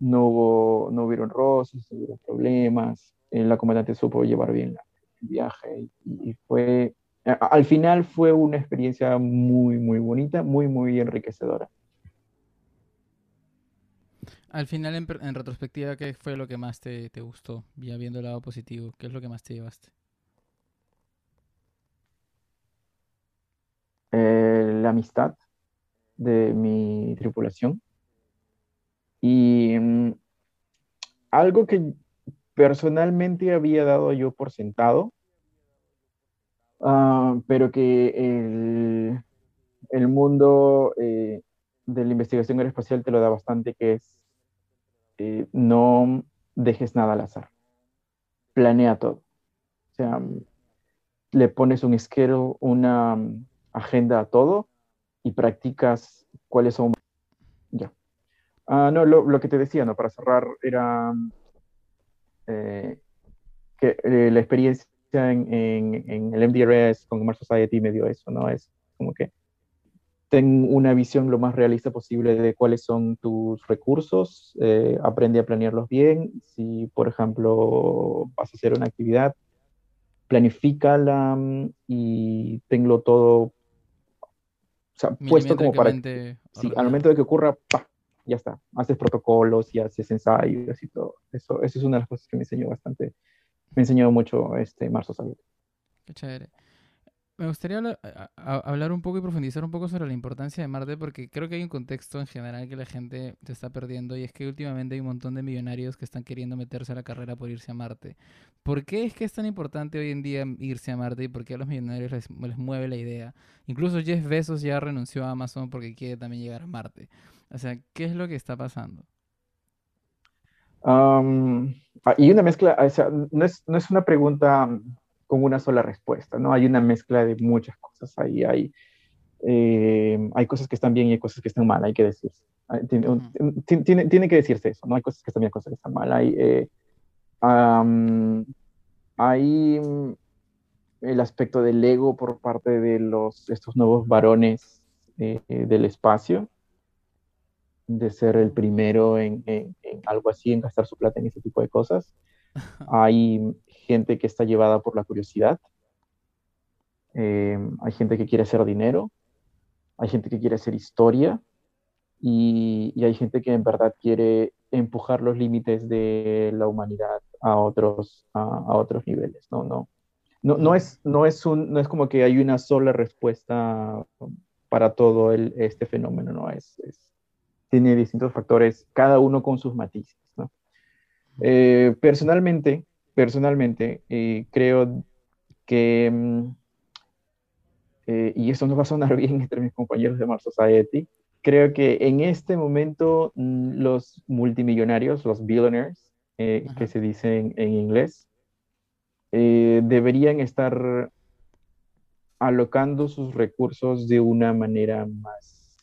No hubo, no hubieron roces, no hubo problemas. Eh, la comandante supo llevar bien el viaje y fue al final fue una experiencia muy, muy bonita, muy, muy enriquecedora. Al final, en, retrospectiva, ¿qué fue lo que más te, gustó? Ya viendo el lado positivo, ¿qué es lo que más te llevaste? Eh, la amistad de mi tripulación. Y mm, algo que personalmente había dado yo por sentado, Ah, pero que el, el mundo eh, de la investigación aeroespacial te lo da bastante, que es eh, no dejes nada al azar, planea todo. O sea, le pones un schedule, una agenda a todo y practicas cuáles son. Ya. Ah, no, lo, lo, que te decía, ¿no? Para cerrar, era eh, que la experiencia en, en, el MDRS con Mars Society me dio eso, ¿no? Es como que ten una visión lo más realista posible de cuáles son tus recursos, eh, aprende a planearlos bien. Si, por ejemplo, vas a hacer una actividad, planifícala mm, y tenlo todo o sea, puesto como para... Sí, al momento de que ocurra, ya está. Haces protocolos y haces ensayos y todo. Eso, eso es una de las cosas que me enseñó bastante. Me enseñó mucho este Marzo Salud. Qué chévere. Me gustaría hablar, un poco y profundizar un poco sobre la importancia de Marte, porque creo que hay un contexto en general que la gente se está perdiendo, y es que últimamente hay un montón de millonarios que están queriendo meterse a la carrera por irse a Marte. ¿Por qué es que es tan importante hoy en día irse a Marte y por qué a los millonarios les, mueve la idea? Incluso Jeff Bezos ya renunció a Amazon porque quiere también llegar a Marte. O sea, ¿qué es lo que está pasando? Ah, y una mezcla, o sea, no es, no es una pregunta con una sola respuesta, ¿no? Hay una mezcla de muchas cosas ahí, hay, eh, hay cosas que están bien y hay cosas que están mal, hay que decirse. Tiene, tiene, que decirse eso, ¿no? Hay cosas que están bien cosas que están mal. Hay, eh, hay el aspecto del ego por parte de los, estos nuevos varones eh, del espacio, de ser el primero en, en, algo así, en gastar su plata en ese tipo de cosas. Hay gente que está llevada por la curiosidad, eh, hay gente que quiere hacer dinero, hay gente que quiere hacer historia y, hay gente que en verdad quiere empujar los límites de la humanidad a otros, a, otros niveles. No, no, no, no, es, no, es un, no es como que hay una sola respuesta para todo el, este fenómeno, no es, tiene distintos factores, cada uno con sus matices. ¿no? Eh, personalmente, personalmente eh, creo que, mm, eh, y esto no va a sonar bien entre mis compañeros de Mars Society, creo que en este momento mm, los multimillonarios, los billionaires, que se dicen en inglés, deberían estar alocando sus recursos de una manera más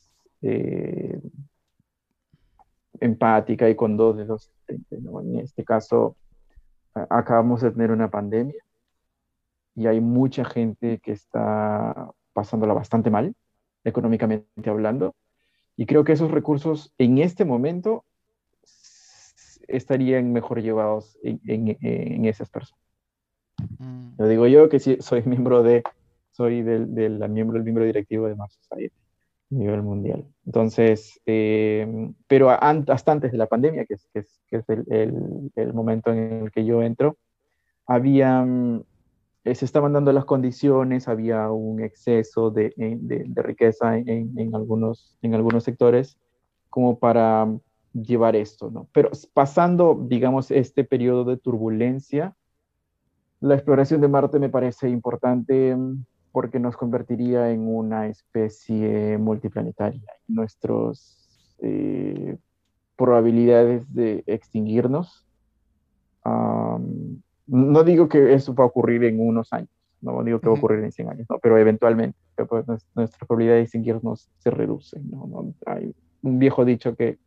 empática y con dos dedos. ¿No? En este caso, acabamos de tener una pandemia y hay mucha gente que está pasándola bastante mal, económicamente hablando, y creo que esos recursos en este momento estarían mejor llevados en, esas personas. Mm. Lo digo yo que sí, soy miembro de, soy del, del miembro, del miembro directivo de Mars Society nivel mundial. Entonces, eh, pero hasta antes de la pandemia, que es, que es, que es el, el, momento en el que yo entro, había, mm, eh, se estaban dando las condiciones, había un exceso de, de, de riqueza en, en, algunos, en algunos sectores como para llevar esto, ¿no? Pero pasando, digamos, este periodo de turbulencia, la exploración de Marte me parece importante mm, porque nos convertiría en una especie multiplanetaria. Nuestras eh, probabilidades de extinguirnos, no digo que eso va a ocurrir en unos años, no digo que va a ocurrir en 100 años, no, pero eventualmente pues, nuestra probabilidad de extinguirnos se reduce. ¿no? Hay un viejo dicho que,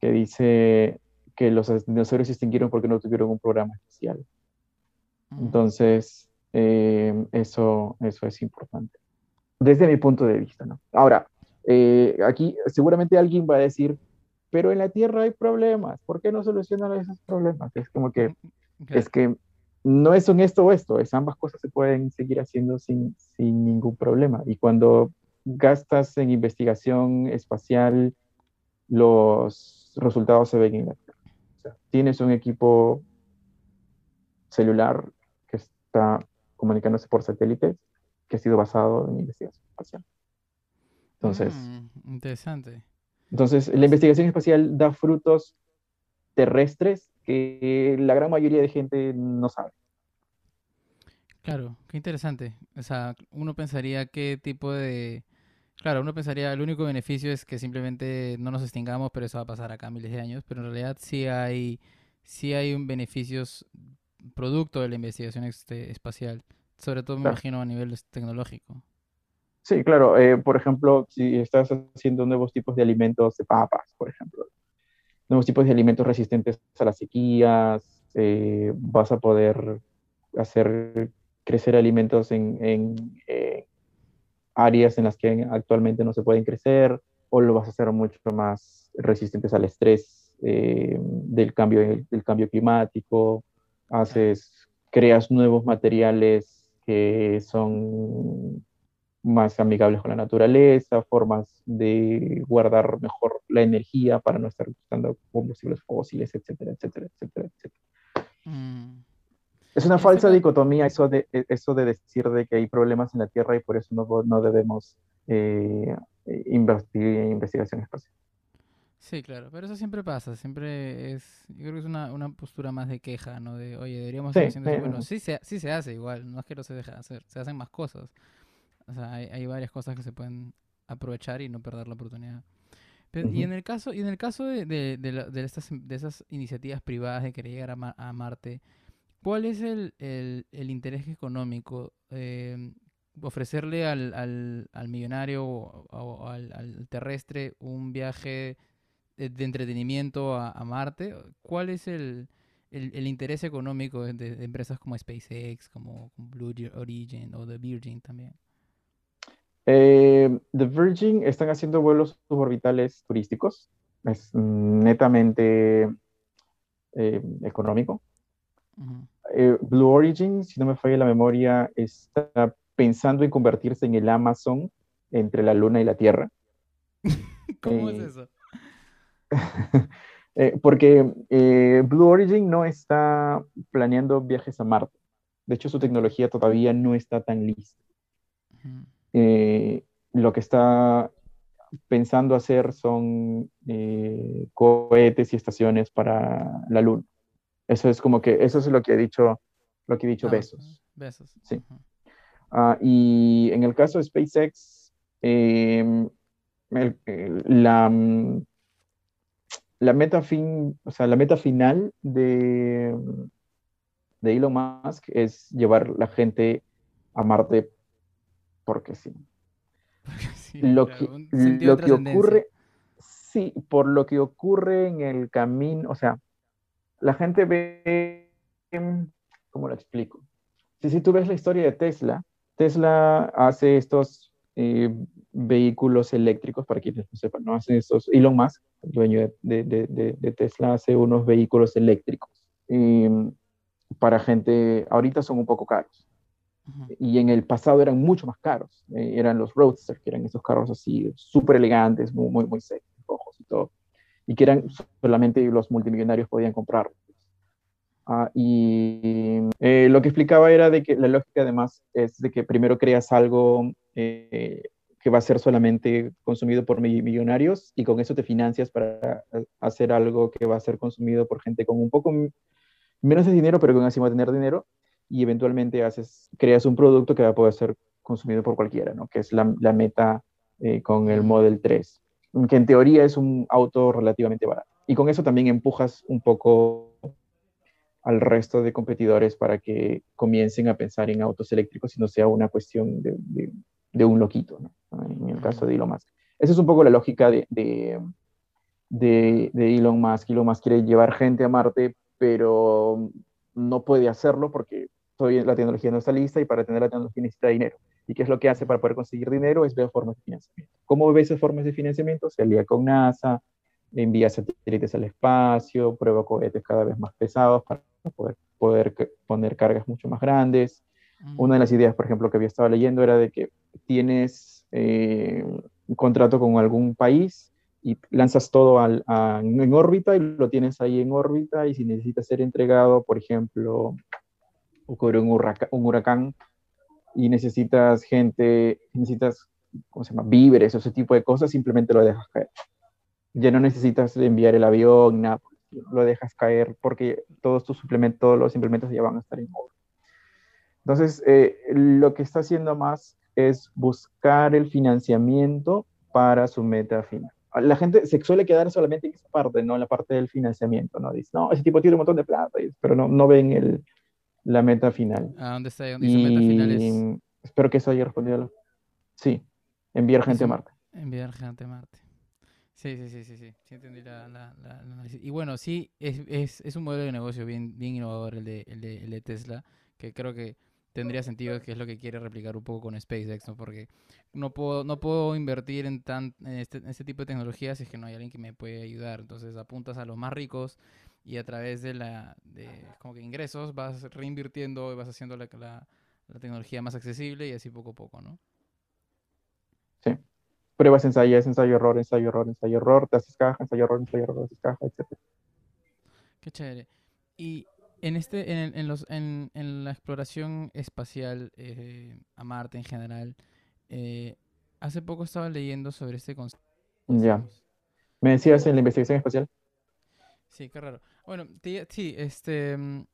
que dice que los dinosaurios se extinguieron porque no tuvieron un programa especial. Entonces, eh, eso, eso es importante. Desde mi punto de vista, ¿no? Ahora, eh, aquí seguramente alguien va a decir, pero en la Tierra hay problemas, ¿por qué no solucionan esos problemas? Es como que, es que no es un esto o esto, es ambas cosas se pueden seguir haciendo sin, sin ningún problema. Y cuando gastas en investigación espacial, los resultados se ven en la Tierra. O sea, tienes un equipo celular que está comunicándose por satélites que ha sido basado en investigación espacial. Entonces, mm, interesante. Entonces, la investigación espacial da frutos terrestres que la gran mayoría de gente no sabe. Claro, qué interesante. O sea, uno pensaría qué tipo de... Claro, uno pensaría el único beneficio es que simplemente no nos extingamos, pero eso va a pasar acá miles de años. Pero en realidad sí hay, sí hay un beneficios producto de la investigación este, espacial, sobre todo me imagino a nivel tecnológico. Sí, claro. Eh, por ejemplo, si estás haciendo nuevos tipos de alimentos de papas, por ejemplo, nuevos tipos de alimentos resistentes a las sequías, eh, vas a poder hacer crecer alimentos en, en, áreas en las que actualmente no se pueden crecer o lo vas a hacer mucho más resistentes al estrés eh, del, cambio, del cambio climático, haces, creas nuevos materiales que son más amigables con la naturaleza, formas de guardar mejor la energía para no estar usando combustibles fósiles, etcétera, etcétera, etcétera, etcétera. Mm. Es una falsa dicotomía eso de, e, eso de decir de que hay problemas en la Tierra y por eso no, no debemos eh, invertir en investigación espacial. Sí, claro, pero eso siempre pasa, siempre es, yo creo que es una, una postura más de queja, ¿no? De, oye, deberíamos sí, haciendo eso. Bueno, sí se, sí se hace igual, no es que no se deje de hacer, se hacen más cosas. O sea, hay, hay varias cosas que se pueden aprovechar y no perder la oportunidad. Y en el caso, y en el caso de, de, de, estas, de esas iniciativas privadas de querer llegar a, a Marte, ¿cuál es el, el, el interés económico? Eh, ofrecerle al, al, al millonario o, al, al, terrestre un viaje de, entretenimiento a, a, Marte. ¿Cuál es el, el, interés económico de, empresas como SpaceX, como, Blue Origin o The Virgin también? Eh, The Virgin están haciendo vuelos suborbitales turísticos. Es netamente eh, económico. Eh, Blue Origin, si no me falla la memoria, está pensando en convertirse en el Amazon entre la Luna y la Tierra. ¿Cómo es eso? Eh, porque eh, Blue Origin no está planeando viajes a Marte. De hecho, su tecnología todavía no está tan lista. Eh, lo que está pensando hacer son cohetes y estaciones para la Luna. Eso es como que, eso es lo que ha dicho, lo que ha dicho ah, Besos. Besos. Sí. Ah, y en el caso de SpaceX, la, mm, la meta fin, o sea, la meta final de, de Elon Musk es llevar la gente a Marte porque sí. lo que, lo que ocurre, sí, por lo que ocurre en el camino, o sea, la gente ve, ¿cómo lo explico? Si, si tú ves la historia de Tesla, Tesla hace estos eh, vehículos eléctricos, para quienes no sepan, ¿no? Hacen estos, Elon Musk, dueño de, de, de, Tesla, hace unos vehículos eléctricos. para gente, ahorita son un poco caros. Y en el pasado eran mucho más caros. Eh, eran los Roadster, que eran esos carros así súper elegantes, muy, muy, muy secos, rojos y todo. Y que eran solamente los multimillonarios podían comprarlos. Ah, y eh, lo que explicaba era de que la lógica además es de que primero creas algo eh, que va a ser solamente consumido por millonarios y con eso te financias para hacer algo que va a ser consumido por gente con un poco menos de dinero, pero con así va a tener dinero y eventualmente haces, creas un producto que va a poder ser consumido por cualquiera, ¿no? Que es la, la meta eh, con el Model 3, que en teoría es un auto relativamente barato. Y con eso también empujas un poco al resto de competidores para que comiencen a pensar en autos eléctricos y no sea una cuestión de, de un loquito, en el caso de Elon Musk. Esa es un poco la lógica de, de, de, Elon Musk. Elon Musk quiere llevar gente a Marte, pero no puede hacerlo porque todavía la tecnología no está lista y para tener la tecnología necesita dinero. ¿Y qué es lo que hace para poder conseguir dinero? Es ver formas de financiamiento. ¿Cómo ve esas formas de financiamiento? Se alía con NASA, envía satélites al espacio, prueba cohetes cada vez más pesados para poder, poder poner cargas mucho más grandes. Una de las ideas, por ejemplo, que había estado leyendo era de que tienes eh, un contrato con algún país y lanzas todo en órbita y lo tienes ahí en órbita y si necesita ser entregado, por ejemplo, ocurre un, huracán, un huracán y necesitas gente, necesitas, ¿cómo se llama?, víveres o ese tipo de cosas, simplemente lo dejas caer. Ya no necesitas enviar el avión, nada, lo dejas caer porque todos tus suplementos, todos los implementos ya van a estar en órbita. Entonces, eh, lo que está haciendo más es buscar el financiamiento para su meta final. La gente se suele quedar solamente en esa parte, ¿no? En la parte del financiamiento, ¿no? Dice, no, ese tipo tiene un montón de plata, pero no, no ven el, la meta final. ¿A dónde está? ¿Dónde dice meta final? Espero que eso haya respondido. Sí, enviar gente a Marte. Enviar gente a Marte. Sí, sí, sí, sí, sí, sí entendí la, la, Y bueno, sí, es, es, es, un modelo de negocio bien, bien innovador el de, el de, el de Tesla, que creo que tendría sentido que es lo que quiere replicar un poco con SpaceX, ¿no? Porque no puedo, no puedo invertir en, tan, en, este, este tipo de tecnologías si es que no hay alguien que me puede ayudar. Entonces apuntas a los más ricos y a través de la de como que ingresos vas reinvirtiendo y vas haciendo la, la, la tecnología más accesible y así poco a poco, ¿no? Sí. Pruebas, ensayos, ensayo, error, ensayo, error, ensayo, error, te haces caja, ensayo, error, ensayo, error, te haces caja, etc. Qué chévere. Y en este, en, en los, en, en, la exploración espacial eh, a Marte en general, eh, hace poco estaba leyendo sobre este concepto. Ya. ¿Me decías en la investigación espacial? Sí, qué raro. Bueno, sí, este, mm,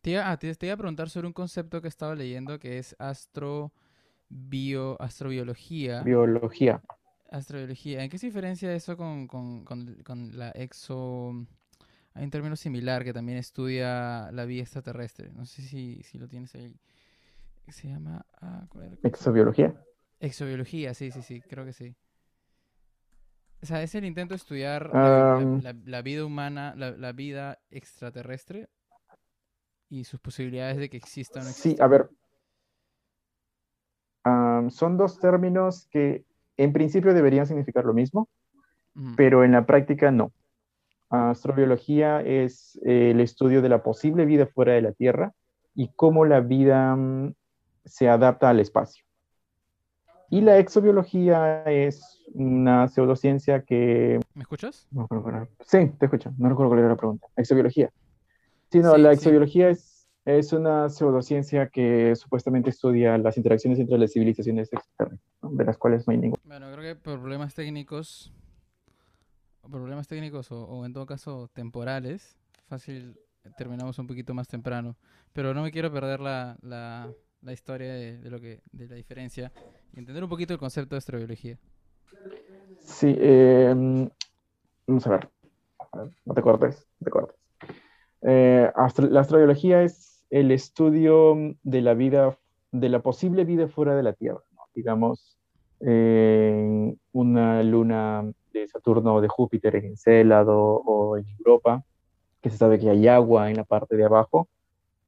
te, ah, te, te, iba a preguntar sobre un concepto que estaba leyendo que es astro, bio, astrobiología. Biología. Astrobiología. ¿En qué se diferencia eso con, con, con, con la exo... Hay un término similar que también estudia la vida extraterrestre. No sé si, si lo tienes ahí. Se llama... Ah, ¿Exobiología? Exobiología, sí, sí, sí, creo que sí. O sea, es el intento de estudiar la, Um, la- la vida humana, la, la vida extraterrestre y sus posibilidades de que exista o no sí, exista. a ver. Son dos términos que en principio deberían significar lo mismo, pero en la práctica no. Astrobiología es eh, el estudio de la posible vida fuera de la Tierra y cómo la vida mm, se adapta al espacio. Y la exobiología es una pseudociencia que... ¿Me escuchas? no. Sí, te escucho. No recuerdo cuál era la pregunta. Exobiología. Sí, no, Sí, la sí. exobiología es, es una pseudociencia que supuestamente estudia las interacciones entre las civilizaciones externas, de las cuales no hay ninguna. Bueno, creo que por problemas técnicos, problemas técnicos o, o en todo caso temporales, fácil terminamos un poquito más temprano. Pero no me quiero perder la, la, la historia de, de lo que, de la diferencia y entender un poquito el concepto de astrobiología. Sí, eh, vamos a ver. A ver, No te cortes, no te cortes. Eh, astro- la astrobiología es el estudio de la vida, de la posible vida fuera de la Tierra, ¿no? Digamos, en una luna de Saturno o de Júpiter en Encélado o en Europa, que se sabe que hay agua en la parte de abajo,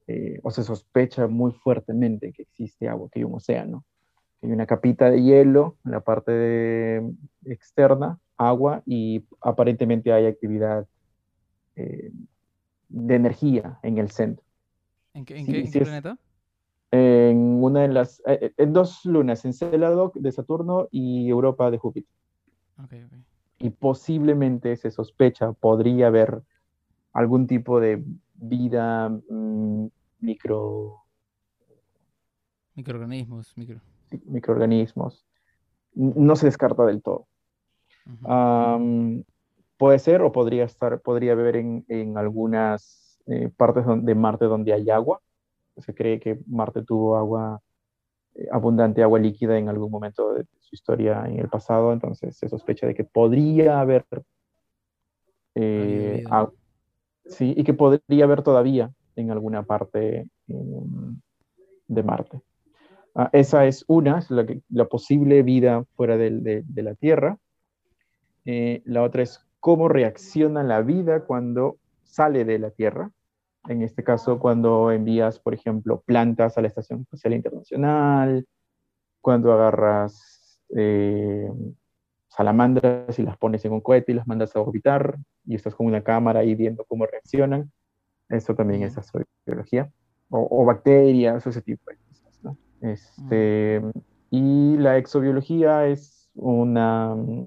eh, o se sospecha muy fuertemente que existe agua, que hay un océano. Hay una capita de hielo en la parte de- externa, agua, y aparentemente hay actividad eh, de energía en el centro. ¿En qué, en Sí, qué, en qué es- planeta? En una de las, eh, eh, en dos lunas, Encélado de Saturno y Europa de Júpiter. Y posiblemente se sospecha, podría haber algún tipo de vida mm, micro, Microorganismos, micro. microorganismos. No se descarta del todo. Puede ser o podría estar, podría haber en, en algunas eh, partes de Marte donde hay agua. Se cree que Marte tuvo agua, eh, abundante agua líquida en algún momento de su historia en el pasado, entonces se sospecha de que podría haber eh, vida. a- sí, y que podría haber todavía en alguna parte em, de Marte. Ah, esa es una, es la, que- la posible vida fuera de la Tierra. Eh, la otra es cómo reacciona la vida cuando sale de la Tierra. En este caso, cuando envías, por ejemplo, plantas a la Estación Espacial Internacional, cuando agarras eh, salamandras y las pones en un cohete y las mandas a orbitar y estás con una cámara ahí viendo cómo reaccionan. Eso también es astrobiología. O, o bacterias, o ese tipo de cosas, ¿no? Este, Y la exobiología es una, mm,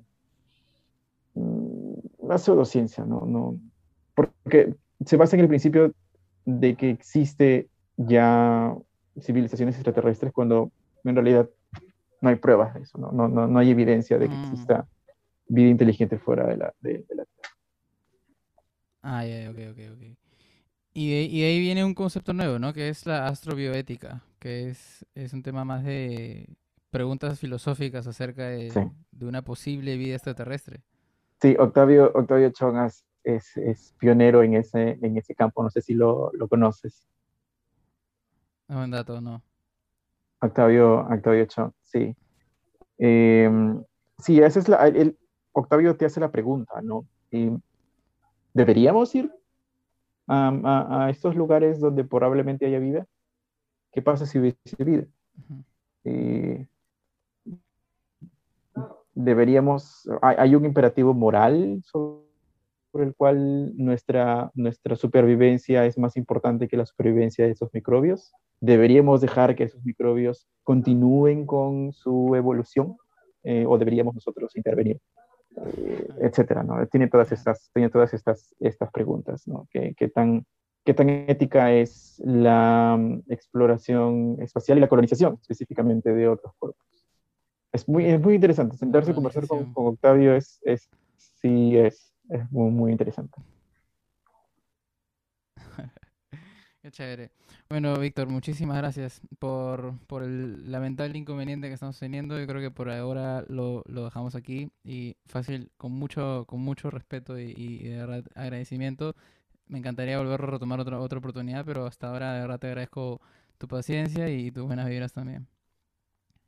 una pseudociencia, ¿no? No, porque se basa en el principio de que existe ya civilizaciones extraterrestres cuando en realidad no hay pruebas de eso, no, no, no, no hay evidencia de que Mm. exista vida inteligente fuera de la, de, de la Tierra. Ah, ya, ya, ok, ok, ok. Y de, y de ahí viene un concepto nuevo, ¿no? Que es la astrobioética, que es, es un tema más de preguntas filosóficas acerca de, Sí. de una posible vida extraterrestre. Sí, Octavio, Octavio Chongas es, es pionero en ese, en ese campo, no sé si lo, lo conoces. Es buen dato, ¿no? Octavio, Octavio sí. Eh, sí, esa es la, el, Octavio te hace la pregunta, ¿no? Y, ¿Deberíamos ir a, a- a estos lugares donde probablemente haya vida? ¿qué pasa si hubiese vida? Eh, deberíamos, hay, un imperativo moral sobre el cual nuestra, nuestra supervivencia es más importante que la supervivencia de esos microbios. Deberíamos dejar que esos microbios continúen con su evolución eh, o deberíamos nosotros intervenir, eh, etcétera, ¿no? Tiene todas estas, tiene todas estas, estas preguntas, ¿no? ¿Qué, qué tan, ¿Qué tan ética es la mm, exploración espacial y la colonización específicamente de otros cuerpos? Es muy, es muy interesante. Sentarse a conversar con, Octavio es, es, sí, es, es muy, muy interesante. Qué chévere. Bueno, Víctor, muchísimas gracias por, por el lamentable inconveniente que estamos teniendo. Yo creo que por ahora lo, lo dejamos aquí y fácil, con mucho, con mucho respeto y, y de verdad agradecimiento. Me encantaría volver a retomar otra, otra oportunidad, pero hasta ahora de verdad te agradezco tu paciencia y tus buenas vibras también.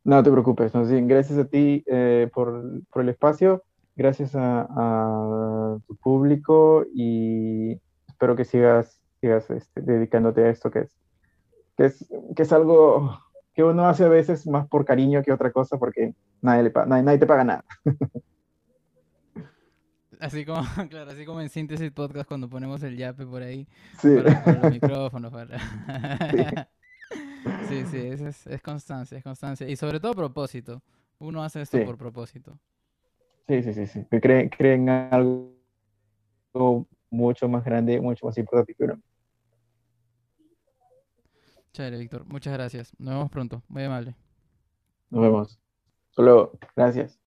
No te preocupes, gracias a ti eh, por, por, el espacio, gracias a, a, tu público y espero que sigas, sigas este, dedicándote a esto que es, que, es, que es algo que uno hace a veces más por cariño que otra cosa porque nadie, le, nadie, nadie te paga nada. Así como, claro, así como en Síntesis Podcast cuando ponemos el yape por ahí. Sí. Para, los micrófonos, para... sí. sí, es, es, constancia, es constancia. Y sobre todo propósito. Uno hace esto por propósito. Sí, sí, sí, sí. Que creen, creen algo mucho más grande, mucho más importante que uno. Chévere, Víctor. Muchas gracias. Nos vemos pronto. Muy amable. Nos vemos. Solo, gracias.